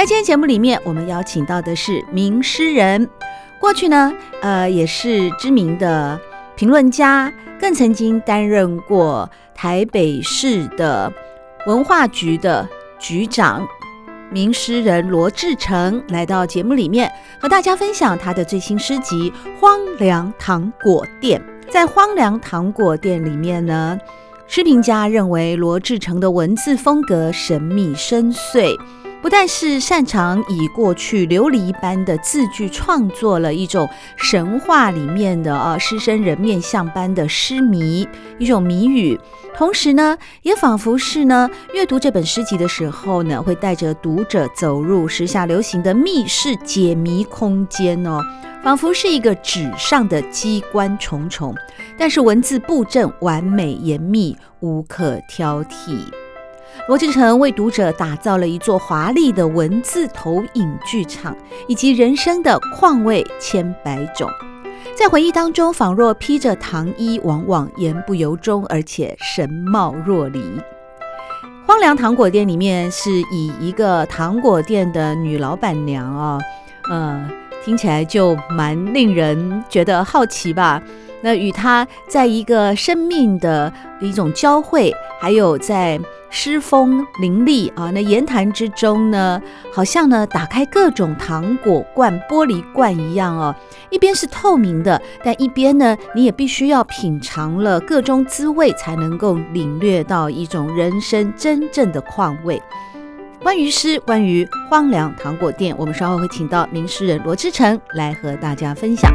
在今天节目里面，我们邀请到的是名诗人，过去呢，呃，也是知名的评论家，更曾经担任过台北市的文化局的局长。名诗人罗志成来到节目里面，和大家分享他的最新诗集《荒凉糖果店》。在《荒凉糖果店》里面呢，诗评家认为罗志成的文字风格神秘深邃。不但是擅长以过去琉璃般的字句创作了一种神话里面的啊狮身人面像般的诗谜，一种谜语，同时呢，也仿佛是呢阅读这本诗集的时候呢，会带着读者走入时下流行的密室解谜空间哦，仿佛是一个纸上的机关重重，但是文字布阵完美严密，无可挑剔。罗志成为读者打造了一座华丽的文字投影剧场，以及人生的况味千百种，在回忆当中，仿若披着糖衣，往往言不由衷，而且神貌若离。荒凉糖果店里面是以一个糖果店的女老板娘啊、哦，呃，听起来就蛮令人觉得好奇吧。那与他在一个生命的一种交汇，还有在。诗风凌厉啊，那言谈之中呢，好像呢打开各种糖果罐、玻璃罐一样哦。一边是透明的，但一边呢，你也必须要品尝了各种滋味，才能够领略到一种人生真正的况味。关于诗，关于荒凉糖果店，我们稍后会请到名诗人罗志成来和大家分享。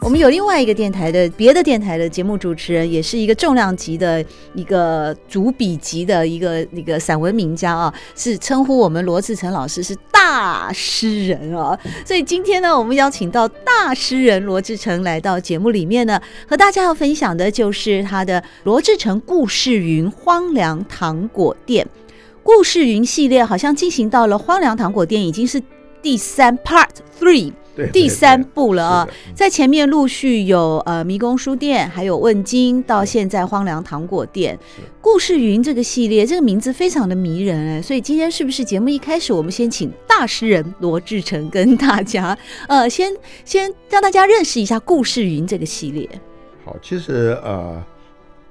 我们有另外一个电台的别的电台的节目主持人，也是一个重量级的一个主笔级的一个那个散文名家啊，是称呼我们罗志成老师是大诗人啊。所以今天呢，我们邀请到大诗人罗志成来到节目里面呢，和大家要分享的就是他的《罗志成故事云荒凉糖果店》故事云系列，好像进行到了荒凉糖果店已经是第三 Part Three。第三部了啊，是在前面陆续有呃迷宫书店，还有问津，到现在荒凉糖果店，故事云这个系列，这个名字非常的迷人哎，所以今天是不是节目一开始我们先请大诗人罗志成跟大家 呃先先让大家认识一下故事云这个系列？好，其实呃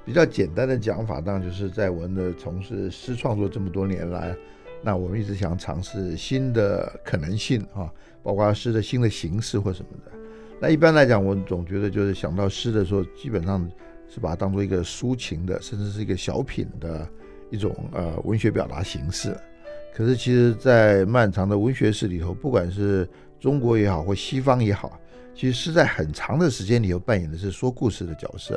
比较简单的讲法，当然就是在我们的从事诗创作这么多年来，那我们一直想尝试新的可能性啊。包括诗的新的形式或什么的，那一般来讲，我总觉得就是想到诗的时候，基本上是把它当做一个抒情的，甚至是一个小品的一种呃文学表达形式。可是其实，在漫长的文学史里头，不管是中国也好，或西方也好，其实诗在很长的时间里头扮演的是说故事的角色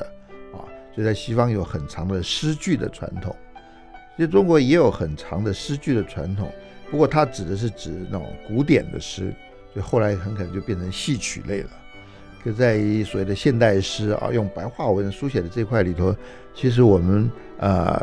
啊。就在西方有很长的诗句的传统，其实中国也有很长的诗句的传统，不过它指的是指那种古典的诗。所以后来很可能就变成戏曲类了。可在于所谓的现代诗啊，用白话文书写的这块里头，其实我们呃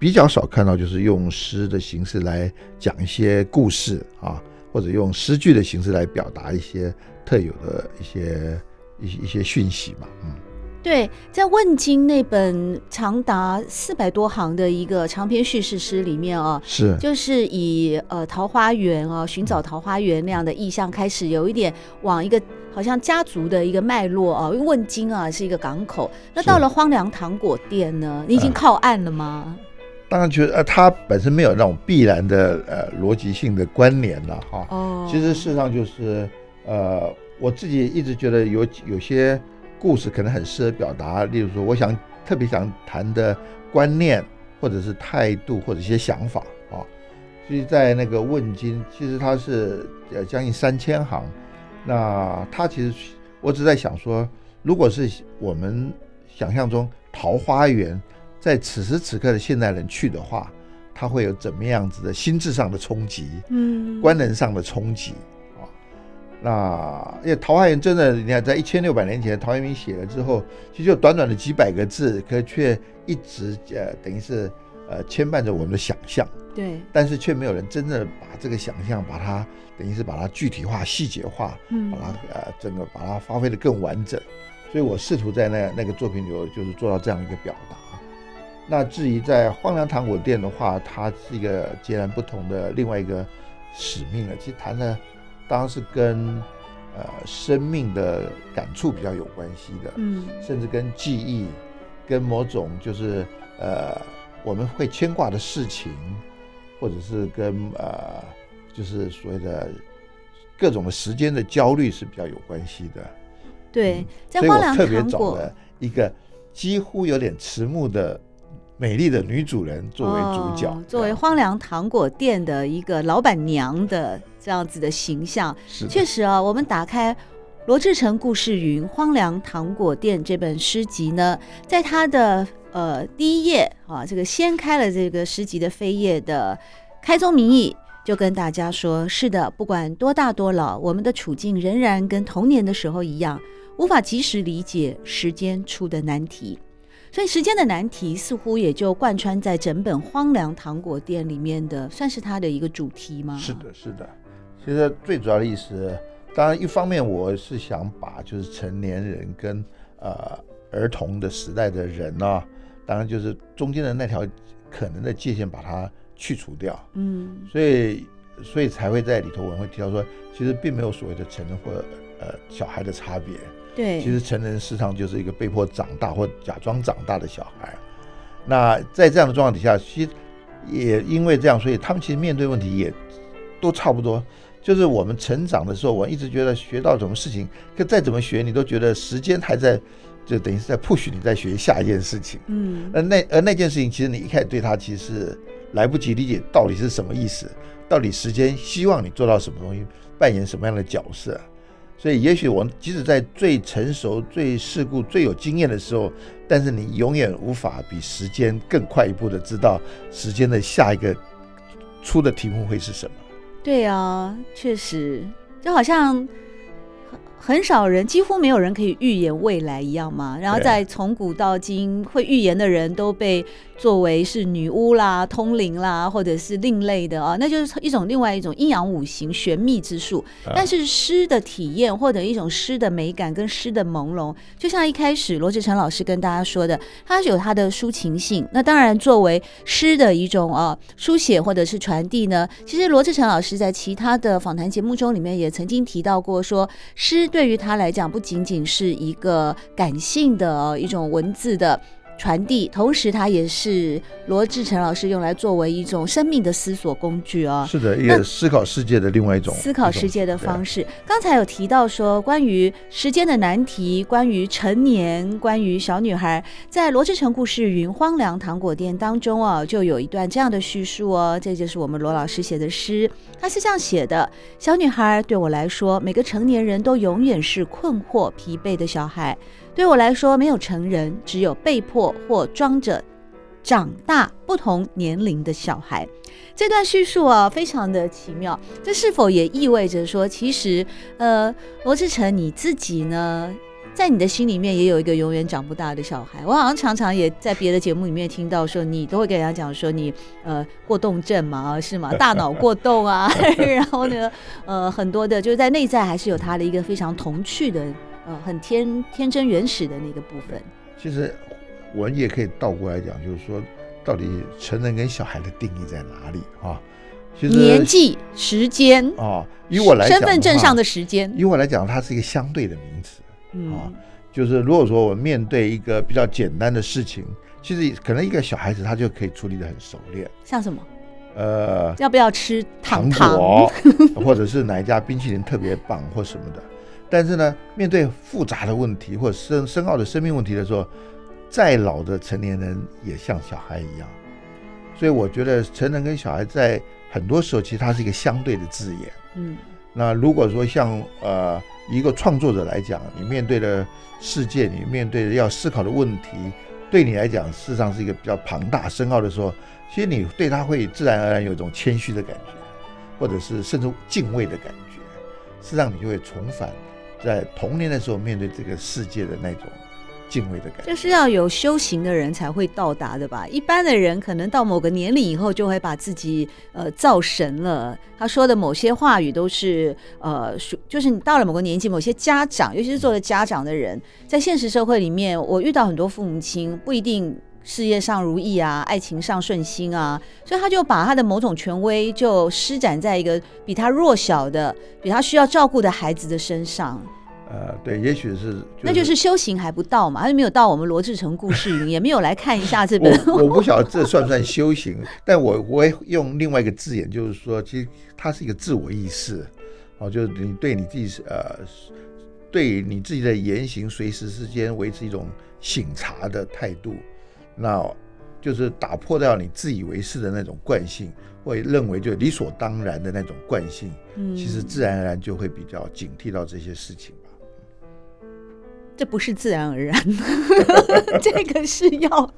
比较少看到，就是用诗的形式来讲一些故事啊，或者用诗句的形式来表达一些特有的一些一些一些讯息嘛，嗯。对，在问金那本长达四百多行的一个长篇叙事诗里面啊，是就是以呃桃花源啊，寻找桃花源那样的意象开始，有一点往一个好像家族的一个脉络啊。因为问金啊是一个港口，那到了荒凉糖果店呢，你已经靠岸了吗？呃、当然觉得呃，它本身没有那种必然的呃逻辑性的关联了哈。哦，其实事实上就是呃，我自己一直觉得有有些。故事可能很适合表达，例如说，我想特别想谈的观念，或者是态度，或者一些想法啊。所以在那个问经，其实它是呃将近三千行。那它其实我只在想说，如果是我们想象中桃花源，在此时此刻的现代人去的话，他会有怎么样子的心智上的冲击，嗯，观能上的冲击啊。那因为桃花源真的，你看在一千六百年前陶渊明写了之后，其实就短短的几百个字，可却一直呃等于是呃牵绊着我们的想象。对，但是却没有人真正把这个想象，把它等于是把它具体化、细节化，嗯，把它呃整个把它发挥的更完整。所以我试图在那那个作品里，就是做到这样一个表达。那至于在荒凉糖果店的话，它是一个截然不同的另外一个使命了。其实谈的当然是跟呃生命的感触比较有关系的，嗯，甚至跟记忆、跟某种就是呃我们会牵挂的事情。或者是跟呃，就是所谓的各种的时间的焦虑是比较有关系的。对，在荒凉糖果，所以我特别找了一个几乎有点迟暮的美丽的女主人作为主角，哦、作为荒凉糖果店的一个老板娘的这样子的形象。是，确实啊，我们打开罗志成故事云《荒凉糖果店》这本诗集呢，在他的。呃，第一页啊，这个掀开了这个诗集的扉页的开宗明义，就跟大家说：是的，不管多大多老，我们的处境仍然跟童年的时候一样，无法及时理解时间出的难题。所以，时间的难题似乎也就贯穿在整本《荒凉糖果店》里面的，算是它的一个主题吗？是的，是的。其实最主要的意思，当然一方面我是想把就是成年人跟呃儿童的时代的人呢、啊。当然，就是中间的那条可能的界限，把它去除掉。嗯，所以，所以才会在里头我们会提到说，其实并没有所谓的成人或呃小孩的差别。对，其实成人事实上就是一个被迫长大或假装长大的小孩。那在这样的状况底下，其实也因为这样，所以他们其实面对问题也都差不多。就是我们成长的时候，我一直觉得学到什么事情，可再怎么学，你都觉得时间还在。就等于是在 push 你在学下一件事情，嗯，而那而那件事情，其实你一开始对它其实是来不及理解到底是什么意思，到底时间希望你做到什么东西，扮演什么样的角色，所以也许我即使在最成熟、最世故、最有经验的时候，但是你永远无法比时间更快一步的知道时间的下一个出的题目会是什么。对啊，确实，就好像。很少人，几乎没有人可以预言未来一样嘛。然后在从古到今，会预言的人都被作为是女巫啦、通灵啦，或者是另类的啊，那就是一种另外一种阴阳五行玄秘之术。但是诗的体验或者一种诗的美感跟诗的朦胧，就像一开始罗志成老师跟大家说的，它是有它的抒情性。那当然，作为诗的一种啊书写或者是传递呢，其实罗志成老师在其他的访谈节目中里面也曾经提到过说，诗对于他来讲不仅仅是一个感性的一种文字的。传递，同时它也是罗志成老师用来作为一种生命的思索工具哦。是的，也思考世界的另外一种思考世界的方式。刚才有提到说，关于时间的难题，关于成年，关于小女孩，在罗志成故事云荒凉糖果店当中哦，就有一段这样的叙述哦。这就是我们罗老师写的诗，他是这样写的：小女孩对我来说，每个成年人都永远是困惑、疲惫的小孩。对我来说，没有成人，只有被迫或装着长大不同年龄的小孩。这段叙述啊，非常的奇妙。这是否也意味着说，其实，呃，罗志成你自己呢，在你的心里面也有一个永远长不大的小孩？我好像常常也在别的节目里面听到说，你都会跟人家讲说你呃过动症嘛，是吗？大脑过动啊，然后呢，呃，很多的就是在内在还是有他的一个非常童趣的。呃，很天天真原始的那个部分。其实我们也可以倒过来讲，就是说，到底成人跟小孩的定义在哪里啊？其实年纪、时间啊，以我来讲，身份证上的时间，以我来讲，它是一个相对的名词。嗯，啊，就是如果说我面对一个比较简单的事情，其实可能一个小孩子他就可以处理的很熟练。像什么？呃，要不要吃糖糖果，或者是哪一家冰淇淋特别棒，或什么的。但是呢，面对复杂的问题或者深深奥的生命问题的时候，再老的成年人也像小孩一样。所以我觉得成人跟小孩在很多时候其实它是一个相对的字眼。嗯，那如果说像呃一个创作者来讲，你面对的世界，你面对的要思考的问题，对你来讲事实上是一个比较庞大深奥的时候，其实你对他会自然而然有一种谦虚的感觉，或者是甚至敬畏的感觉。事实上，你就会重返在童年的时候面对这个世界的那种。敬畏的感觉，这是要有修行的人才会到达的吧？一般的人可能到某个年龄以后，就会把自己呃造神了。他说的某些话语都是呃，就是你到了某个年纪，某些家长，尤其是做了家长的人，在现实社会里面，我遇到很多父母亲不一定事业上如意啊，爱情上顺心啊，所以他就把他的某种权威就施展在一个比他弱小的、比他需要照顾的孩子的身上。呃，对，也许是，就是，那就是修行还不到嘛，他就没有到我们罗志成故事云，也没有来看一下这本。我我不晓得这算不算修行，但我我会用另外一个字眼，就是说，其实它是一个自我意识，哦，就是你对你自己呃，对你自己的言行随时之间维持一种醒察的态度，那就是打破掉你自以为是的那种惯性，或认为就理所当然的那种惯性，嗯，其实自然而然就会比较警惕到这些事情。这不是自然而然，这个是要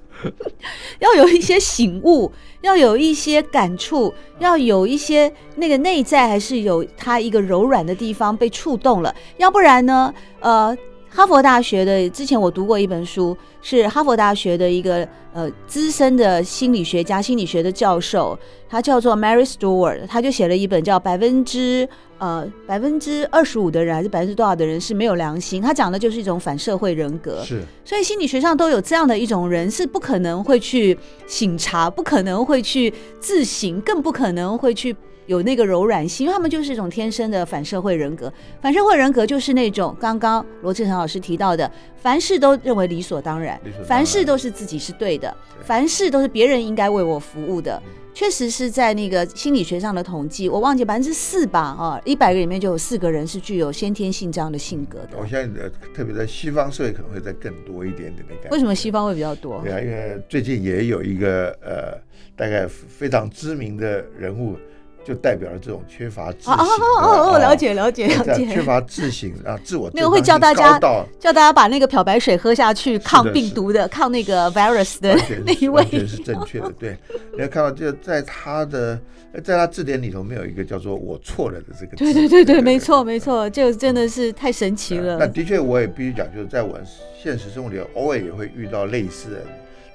要有一些醒悟，要有一些感触，要有一些那个内在还是有它一个柔软的地方被触动了，要不然呢？呃，哈佛大学的之前我读过一本书，是哈佛大学的一个呃资深的心理学家、心理学的教授，他叫做 Mary Stewart，他就写了一本叫《百分之》。呃，百分之二十五的人还是百分之多少的人是没有良心？他讲的就是一种反社会人格。是，所以心理学上都有这样的一种人，是不可能会去醒察，不可能会去自省，更不可能会去有那个柔软性，因为他们就是一种天生的反社会人格。反社会人格就是那种刚刚罗志成老师提到的，凡事都认为理所当然，当然凡事都是自己是对的，对凡事都是别人应该为我服务的。确实是在那个心理学上的统计，我忘记百分之四吧，啊，一百个里面就有四个人是具有先天性这样的性格的。我相信，特别在西方社会可能会再更多一点点的感觉。为什么西方会比较多？对啊，因为最近也有一个呃，大概非常知名的人物。就代表了这种缺乏自省。哦哦哦，了解了解了解。缺乏自省 啊，自我。那个会叫大家叫大家把那个漂白水喝下去，抗病毒的，抗那个 virus 的 那一位，是正确的。对，你要看到，就在他的在他字典里头没有一个叫做“我错了”的这个。对对对对，没错没错，就真的是太神奇了。那的确，我也必须讲，就是在我现实生活里，偶尔也会遇到类似的，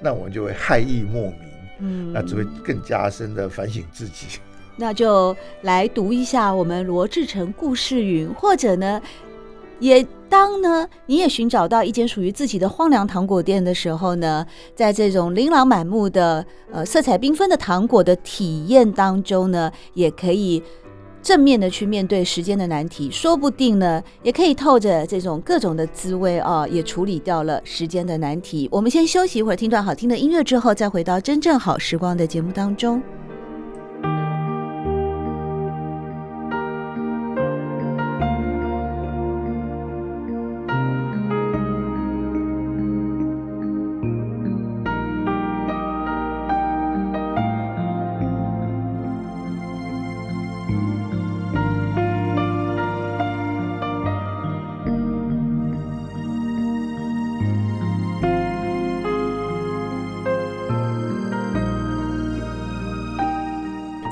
那我们就会害意莫名，嗯，那只会更加深的反省自己。那就来读一下我们罗志成故事云，或者呢，也当呢你也寻找到一间属于自己的荒凉糖果店的时候呢，在这种琳琅满目的呃色彩缤纷的糖果的体验当中呢，也可以正面的去面对时间的难题，说不定呢也可以透着这种各种的滋味啊，也处理掉了时间的难题。我们先休息一会儿，听段好听的音乐之后，再回到真正好时光的节目当中。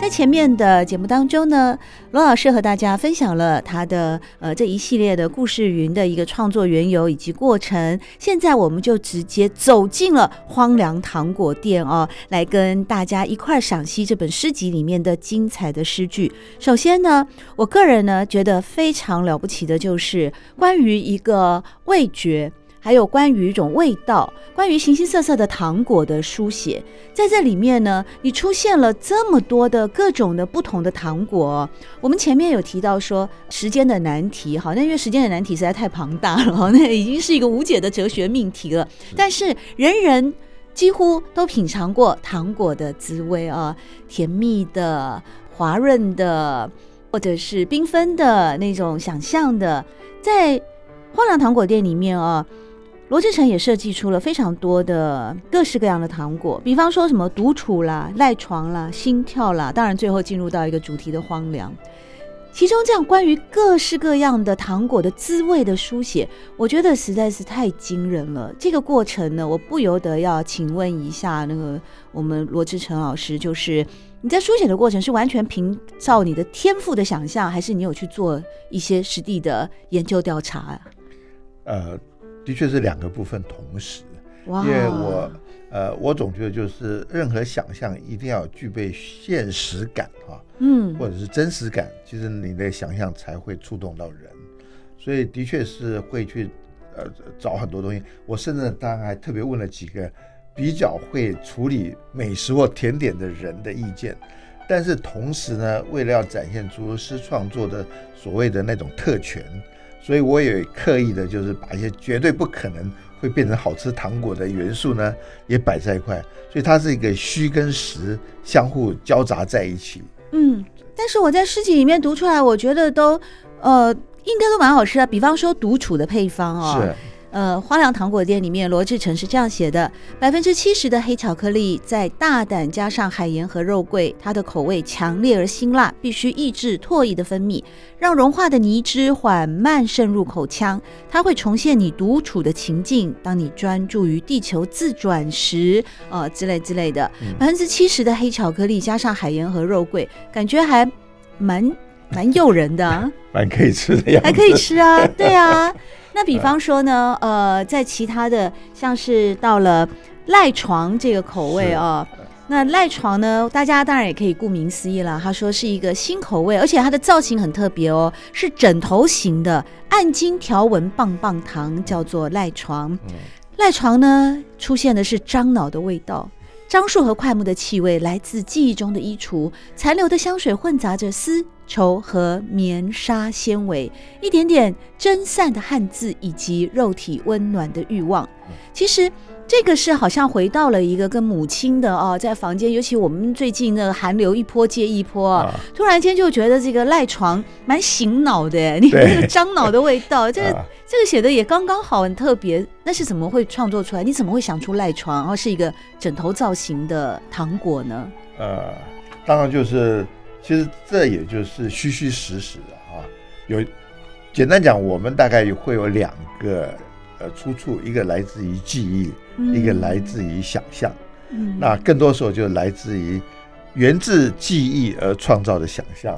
前面的节目当中呢，罗老师和大家分享了他的呃这一系列的故事云的一个创作缘由以及过程。现在我们就直接走进了荒凉糖果店哦，来跟大家一块赏析这本诗集里面的精彩的诗句。首先呢，我个人呢觉得非常了不起的就是关于一个味觉。还有关于一种味道，关于形形色色的糖果的书写，在这里面呢，你出现了这么多的各种的不同的糖果。我们前面有提到说时间的难题，好，那因为时间的难题实在太庞大了，哈，那已经是一个无解的哲学命题了。但是人人几乎都品尝过糖果的滋味啊，甜蜜的、滑润的，或者是缤纷的那种想象的，在荒凉糖果店里面啊。罗志成也设计出了非常多的各式各样的糖果，比方说什么独处啦、赖床啦、心跳啦，当然最后进入到一个主题的荒凉。其中这样关于各式各样的糖果的滋味的书写，我觉得实在是太惊人了。这个过程呢，我不由得要请问一下那个我们罗志成老师，就是你在书写的过程是完全凭照你的天赋的想象，还是你有去做一些实地的研究调查啊？呃，的确是两个部分同时，因为我。呃，我总觉得就是任何想象一定要具备现实感哈，嗯，或者是真实感，其实你的想象才会触动到人，所以的确是会去呃找很多东西。我甚至当然还特别问了几个比较会处理美食或甜点的人的意见，但是同时呢，为了要展现出诗创作的所谓的那种特权，所以我也刻意的就是把一些绝对不可能。会变成好吃糖果的元素呢，也摆在一块，所以它是一个虚跟实相互交杂在一起。嗯，但是我在诗集里面读出来，我觉得都呃应该都蛮好吃的。比方说独处的配方哦。是。呃，花良糖果店里面，罗志成是这样写的：百分之七十的黑巧克力，再大胆加上海盐和肉桂，它的口味强烈而辛辣，必须抑制唾液的分泌，让融化的泥汁缓慢渗入口腔。它会重现你独处的情境，当你专注于地球自转时，呃，之类之类的。百分之七十的黑巧克力加上海盐和肉桂，感觉还蛮蛮诱人的，啊，蛮可以吃的呀，还可以吃啊，对啊。那比方说呢，呃，在其他的像是到了赖床这个口味啊，是那赖床呢，大家当然也可以顾名思义了。他说是一个新口味，而且它的造型很特别哦，是枕头型的暗金条纹棒棒糖，叫做赖床。赖床呢，出现的是樟脑的味道。樟树和快木的气味来自记忆中的衣橱，残留的香水混杂着丝绸和棉纱纤维，一点点蒸散的汗渍以及肉体温暖的欲望。其实。这个是好像回到了一个跟母亲的哦，在房间，尤其我们最近那个寒流一波接一波，啊、突然间就觉得这个赖床蛮醒脑的，你那个樟脑的味道，这个、啊、这个写的也刚刚好，很特别。那是怎么会创作出来？你怎么会想出赖床，然后是一个枕头造型的糖果呢？呃，当然就是，其实这也就是虚虚实实的啊。有简单讲，我们大概会有两个。呃，出处一个来自于记忆，嗯、一个来自于想象，嗯、那更多时候就来自于源自记忆而创造的想象。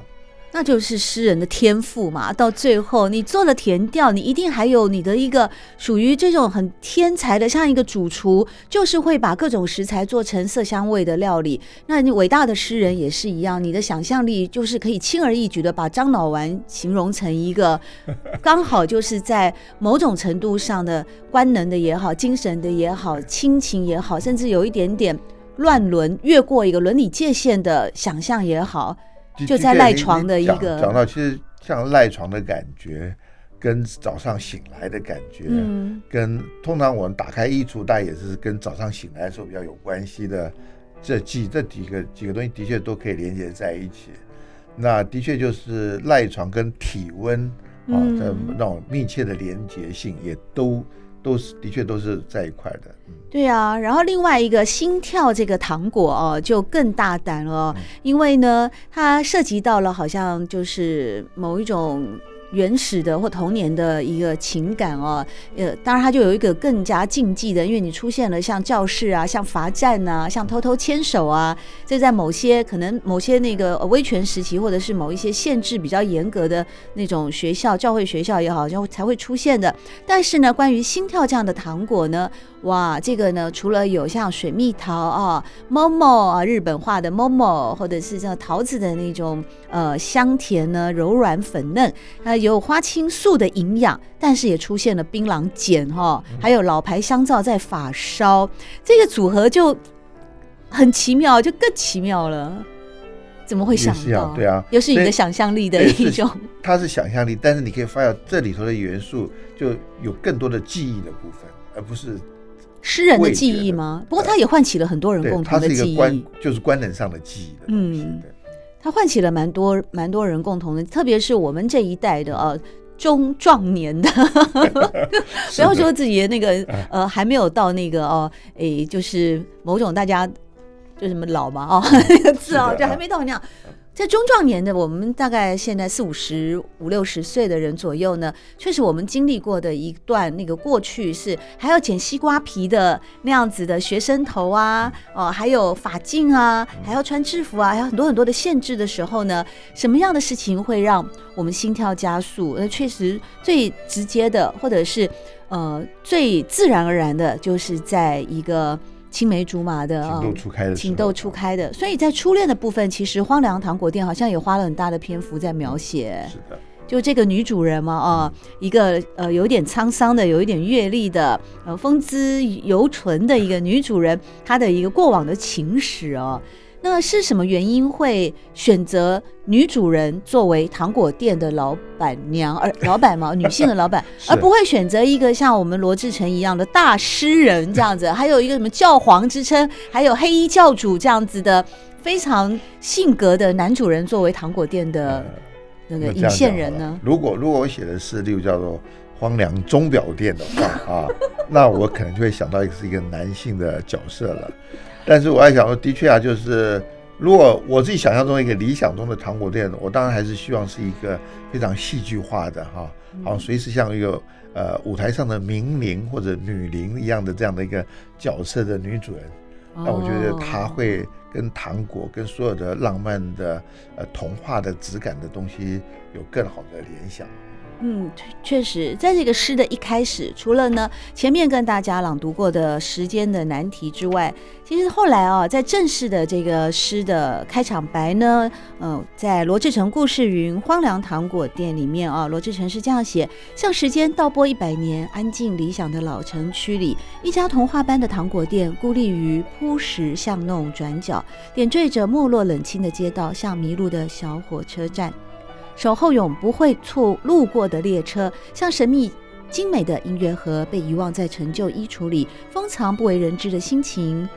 那就是诗人的天赋嘛。到最后，你做了填调，你一定还有你的一个属于这种很天才的，像一个主厨，就是会把各种食材做成色香味的料理。那你伟大的诗人也是一样，你的想象力就是可以轻而易举的把樟脑丸形容成一个 刚好就是在某种程度上的官能的也好，精神的也好，亲情也好，甚至有一点点乱伦越过一个伦理界限的想象也好。就在赖床的一个讲，讲到，其实像赖床的感觉，跟早上醒来的感觉，嗯，跟通常我们打开衣橱，大概也是跟早上醒来的时候比较有关系的。这几这几个几个东西的确都可以连接在一起。那的确就是赖床跟体温啊的那种密切的连接性，也都。都是的确都是在一块的，嗯，对啊。然后另外一个心跳这个糖果哦，就更大胆了哦，因为呢，它涉及到了好像就是某一种。原始的或童年的一个情感哦，呃，当然它就有一个更加禁忌的，因为你出现了像教室啊、像罚站啊、像偷偷牵手啊，这在某些可能某些那个威权时期，或者是某一些限制比较严格的那种学校、教会学校也好，就才会出现的。但是呢，关于心跳这样的糖果呢，哇，这个呢，除了有像水蜜桃啊、momo 啊，日本画的 momo，或者是像桃子的那种呃香甜呢、柔软粉嫩啊。有花青素的营养，但是也出现了槟榔碱哈，还有老牌香皂在发烧，这个组合就很奇妙，就更奇妙了。怎么会想到？对啊，又是你的想象力的一种。它是想象力，但是你可以发现这里头的元素就有更多的记忆的部分，而不是诗人的记忆吗？不过它也唤起了很多人共同的记忆，就是观能上的记忆的东西。嗯。它唤起了蛮多蛮多人共同的，特别是我们这一代的啊，中壮年的，不要说自己的那个呃还没有到那个哦，诶，就是某种大家就什么老嘛哦，那个字啊，就还没到那样。在中壮年的我们，大概现在四五十五六十岁的人左右呢，确实我们经历过的一段那个过去是还要剪西瓜皮的那样子的学生头啊，哦，还有发镜啊，还要穿制服啊，还有很多很多的限制的时候呢，什么样的事情会让我们心跳加速？那，确实最直接的，或者是呃最自然而然的，就是在一个。青梅竹马的情窦初开的，情窦初开的，所以在初恋的部分，其实荒凉糖果店好像也花了很大的篇幅在描写。是的，就这个女主人嘛，啊，一个呃有点沧桑的，有一点阅历的，呃风姿犹存的一个女主人，她的一个过往的情史哦。那是什么原因会选择女主人作为糖果店的老板娘，而老板嘛，女性的老板，而不会选择一个像我们罗志成一样的大诗人这样子，还有一个什么教皇之称，还有黑衣教主这样子的非常性格的男主人作为糖果店的那个引线人呢？如果如果我写的是例如叫做荒凉钟表店的话啊，那我可能就会想到一个是一个男性的角色了。但是我还想说，的确啊，就是如果我自己想象中一个理想中的糖果店，我当然还是希望是一个非常戏剧化的哈，好像随时像一个呃舞台上的名伶或者女伶一样的这样的一个角色的女主人。那我觉得她会跟糖果跟所有的浪漫的呃童话的质感的东西有更好的联想。嗯，确实，在这个诗的一开始，除了呢前面跟大家朗读过的时间的难题之外，其实后来啊，在正式的这个诗的开场白呢，嗯、在罗志成故事云荒凉糖果店里面啊，罗志成是这样写：像时间倒拨一百年，安静理想的老城区里，一家童话般的糖果店，孤立于铺石巷弄转角，点缀着没落冷清的街道，像迷路的小火车站。守候永不会错路过的列车，像神秘精美的音乐盒，被遗忘在陈旧衣橱里，封藏不为人知的心情，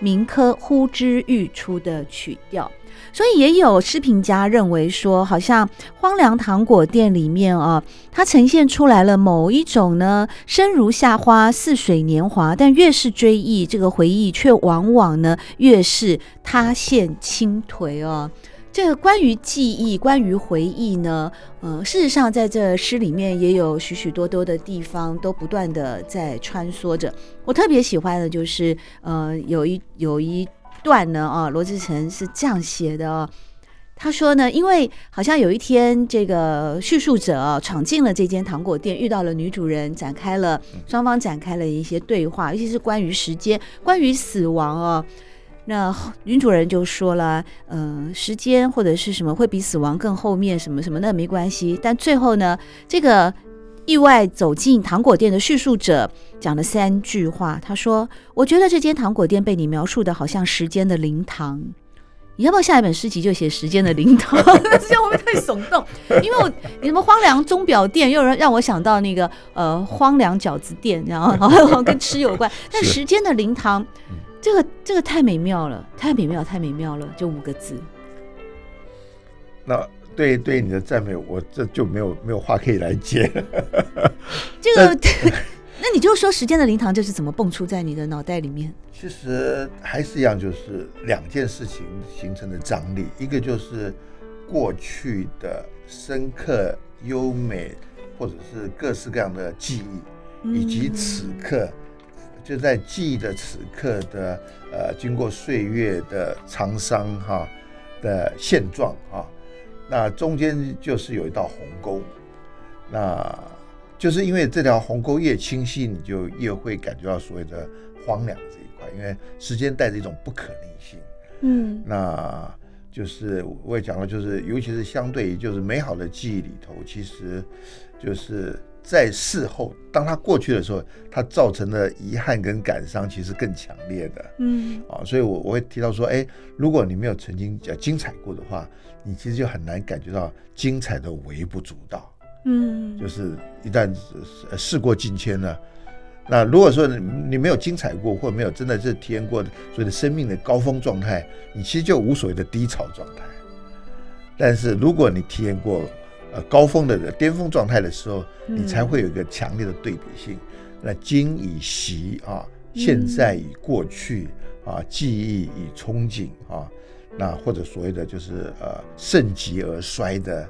铭刻呼之欲出的曲调。所以也有诗评家认为说，好像荒凉糖果店里面啊，它呈现出来了某一种呢，生如夏花，似水年华，但越是追忆这个回忆，却往往呢越是塌陷倾颓哦。这个关于记忆、关于回忆呢，呃，事实上在这诗里面也有许许多多的地方都不断的在穿梭着。我特别喜欢的就是，呃，有一有一段呢，啊，罗志成是这样写的哦，他说呢，因为好像有一天这个叙述者闯进了这间糖果店，遇到了女主人，展开了双方展开了一些对话，尤其是关于时间、关于死亡啊。那女主人就说了，嗯、呃，时间或者是什么会比死亡更后面，什么什么那没关系。但最后呢，这个意外走进糖果店的叙述者讲了三句话。他说：“我觉得这间糖果店被你描述的好像时间的灵堂。你要不要下一本诗集就写时间的灵堂？这样会不会太耸动？因为我你什么荒凉钟表店，又让让我想到那个呃荒凉饺子店，然后好像跟吃有关。但时间的灵堂。”这个这个太美妙了，太美妙，太美妙了，就五个字。那对对你的赞美，我这就没有没有话可以来接。这个，那你就说时间的灵堂就是怎么蹦出在你的脑袋里面？其实还是一样，就是两件事情形成的张力，一个就是过去的深刻、优美，或者是各式各样的记忆，以及此刻。嗯就在记忆的此刻的呃，经过岁月的沧桑哈的现状啊，那中间就是有一道鸿沟，那就是因为这条鸿沟越清晰，你就越会感觉到所谓的荒凉这一块，因为时间带着一种不可逆性，嗯，那就是我也讲了，就是尤其是相对于就是美好的记忆里头，其实就是。在事后，当他过去的时候，他造成的遗憾跟感伤其实更强烈的。嗯，啊，所以我我会提到说，哎，如果你没有曾经叫精彩过的话，你其实就很难感觉到精彩的微不足道。嗯，就是一旦事过境迁了，那如果说你没有精彩过，或者没有真的是体验过所谓的生命的高峰状态，你其实就无所谓的低潮状态。但是如果你体验过，呃高峰的巅峰状态的时候，嗯、你才会有一个强烈的对比性。那今已习啊，现在已过去、嗯、啊，记忆已憧憬啊，那或者所谓的就是呃盛极而衰的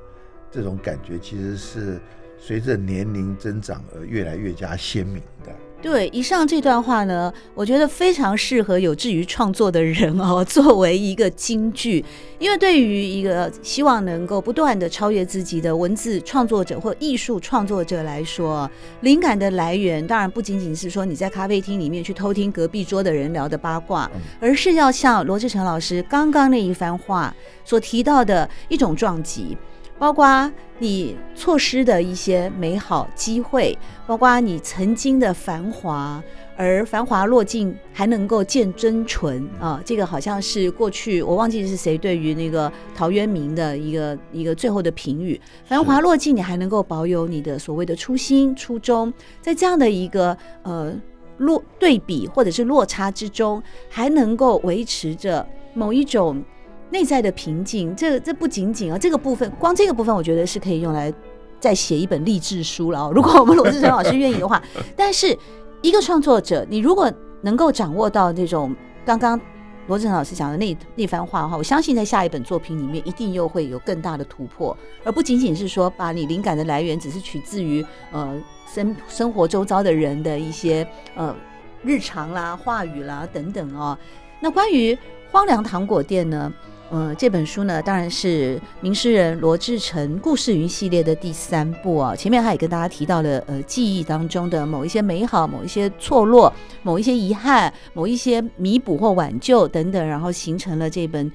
这种感觉，其实是随着年龄增长而越来越加鲜明的。对，以上这段话呢，我觉得非常适合有志于创作的人哦，作为一个金句。因为对于一个希望能够不断的超越自己的文字创作者或艺术创作者来说，灵感的来源当然不仅仅是说你在咖啡厅里面去偷听隔壁桌的人聊的八卦，而是要像罗志成老师刚刚那一番话所提到的一种撞击。包括你错失的一些美好机会，包括你曾经的繁华，而繁华落尽还能够见真纯啊！这个好像是过去我忘记是谁对于那个陶渊明的一个一个最后的评语：繁华落尽，你还能够保有你的所谓的初心初衷，在这样的一个呃落对比或者是落差之中，还能够维持着某一种。内在的平静，这这不仅仅啊，这个部分光这个部分，我觉得是可以用来再写一本励志书了。如果我们罗志成老师愿意的话，但是一个创作者，你如果能够掌握到那种刚刚罗志成老师讲的那那番话的话，我相信在下一本作品里面一定又会有更大的突破，而不仅仅是说把你灵感的来源只是取自于呃生生活周遭的人的一些呃日常啦、话语啦等等哦。那关于荒凉糖果店呢？呃，这本书呢，当然是名诗人罗志成故事云系列的第三部啊。前面他也跟大家提到了，呃，记忆当中的某一些美好、某一些错落、某一些遗憾、某一些弥补或挽救等等，然后形成了这本。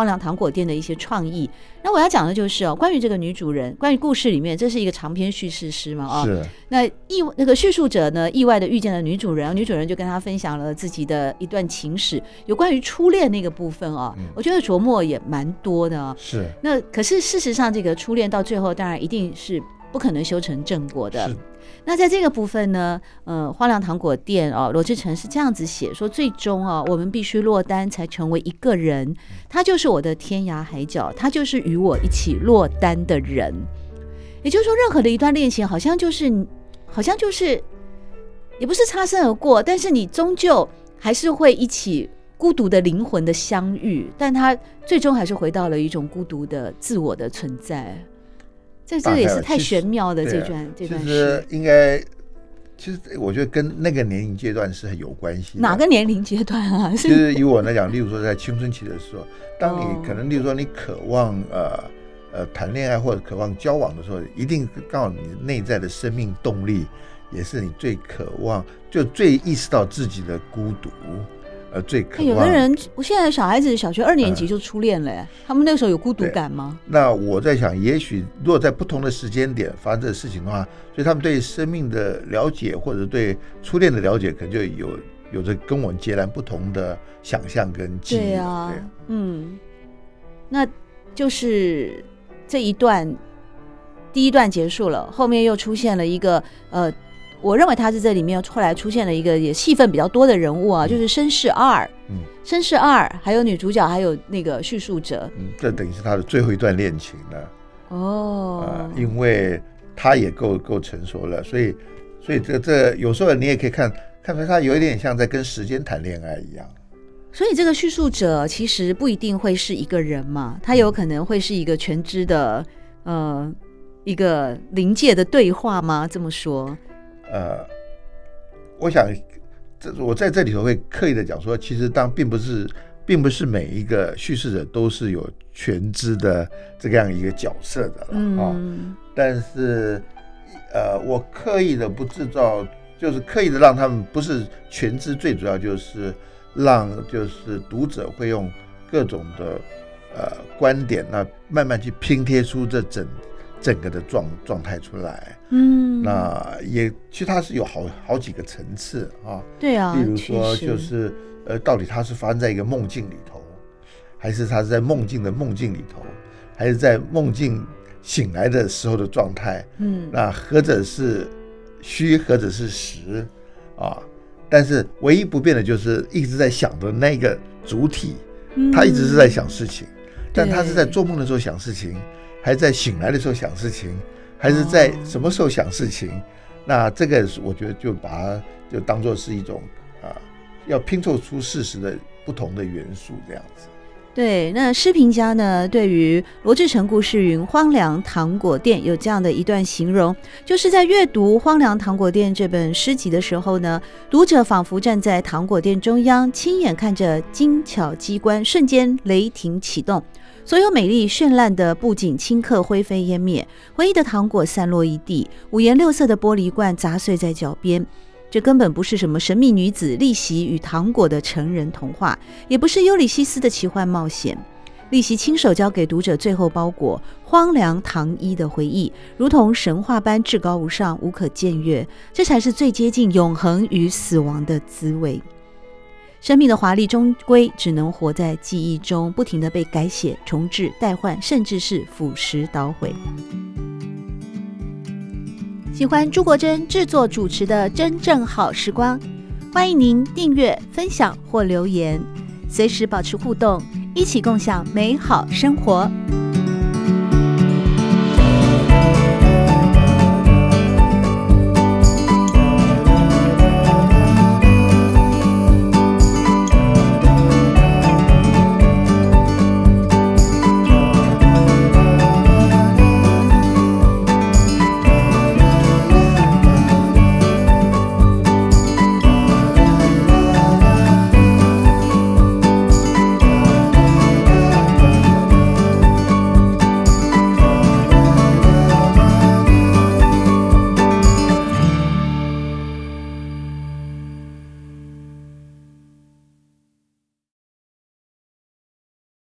荒凉糖果店的一些创意。那我要讲的就是哦，关于这个女主人，关于故事里面，这是一个长篇叙事诗嘛？啊，是。那意那个叙述者呢，意外的遇见了女主人，女主人就跟他分享了自己的一段情史，有关于初恋那个部分哦，嗯、我觉得琢磨也蛮多的。是。那可是事实上，这个初恋到最后，当然一定是不可能修成正果的。那在这个部分呢，呃，花良糖果店哦，罗志成是这样子写说，最终啊，我们必须落单才成为一个人，他就是我的天涯海角，他就是与我一起落单的人。也就是说，任何的一段恋情，好像就是，好像就是，也不是擦身而过，但是你终究还是会一起孤独的灵魂的相遇，但他最终还是回到了一种孤独的自我的存在。这这也是太玄妙的这段这段。其实应该，其实我觉得跟那个年龄阶段是很有关系。哪个年龄阶段啊？其实 以我来讲，例如说在青春期的时候，当你可能例如说你渴望呃呃谈恋爱或者渴望交往的时候，一定告诉你内在的生命动力，也是你最渴望，就最意识到自己的孤独。呃，最可有的人，我现在小孩子小学二年级就初恋了，他们那个时候有孤独感吗？那我在想，也许如果在不同的时间点发生这个事情的话，所以他们对生命的了解或者对初恋的了解，可能就有有着跟我们截然不同的想象跟记忆。对啊，对嗯，那就是这一段第一段结束了，后面又出现了一个呃。我认为他是这里面后来出现了一个也戏份比较多的人物啊，嗯、就是绅士二，嗯，绅士二，还有女主角，还有那个叙述者，嗯，这等于是他的最后一段恋情了，哦，呃，因为他也够够成熟了，所以，所以这这有时候你也可以看看出他有一点像在跟时间谈恋爱一样，所以这个叙述者其实不一定会是一个人嘛，他有可能会是一个全知的，呃，一个临界的对话吗？这么说。呃，我想，这我在这里头会刻意的讲说，其实当并不是，并不是每一个叙事者都是有全知的这样一个角色的了啊。嗯、但是，呃，我刻意的不制造，就是刻意的让他们不是全知，最主要就是让就是读者会用各种的呃观点，那慢慢去拼贴出这整。整个的状状态出来，嗯，那也其实它是有好好几个层次啊，对啊，比如说就是呃，到底它是发生在一个梦境里头，还是它是在梦境的梦境里头，还是在梦境醒来的时候的状态，嗯，那何者是虚，何者是实啊？但是唯一不变的就是一直在想的那个主体，他一直是在想事情。但他是在做梦的时候想事情，还是在醒来的时候想事情，还是在什么时候想事情？哦、那这个我觉得就把它就当做是一种啊，要拼凑出事实的不同的元素这样子。对，那诗评家呢，对于罗志成故事云《荒凉糖果店》有这样的一段形容，就是在阅读《荒凉糖果店》这本诗集的时候呢，读者仿佛站在糖果店中央，亲眼看着精巧机关瞬间雷霆启动，所有美丽绚烂的布景顷刻灰飞烟灭，回忆的糖果散落一地，五颜六色的玻璃罐砸碎在脚边。这根本不是什么神秘女子逆袭与糖果的成人童话，也不是尤里西斯的奇幻冒险。莉席亲手交给读者最后包裹荒凉糖衣的回忆，如同神话般至高无上、无可僭越。这才是最接近永恒与死亡的滋味。生命的华丽终归只能活在记忆中，不停地被改写、重置、代换，甚至是腐蚀捣毁。喜欢朱国珍制作主持的《真正好时光》，欢迎您订阅、分享或留言，随时保持互动，一起共享美好生活。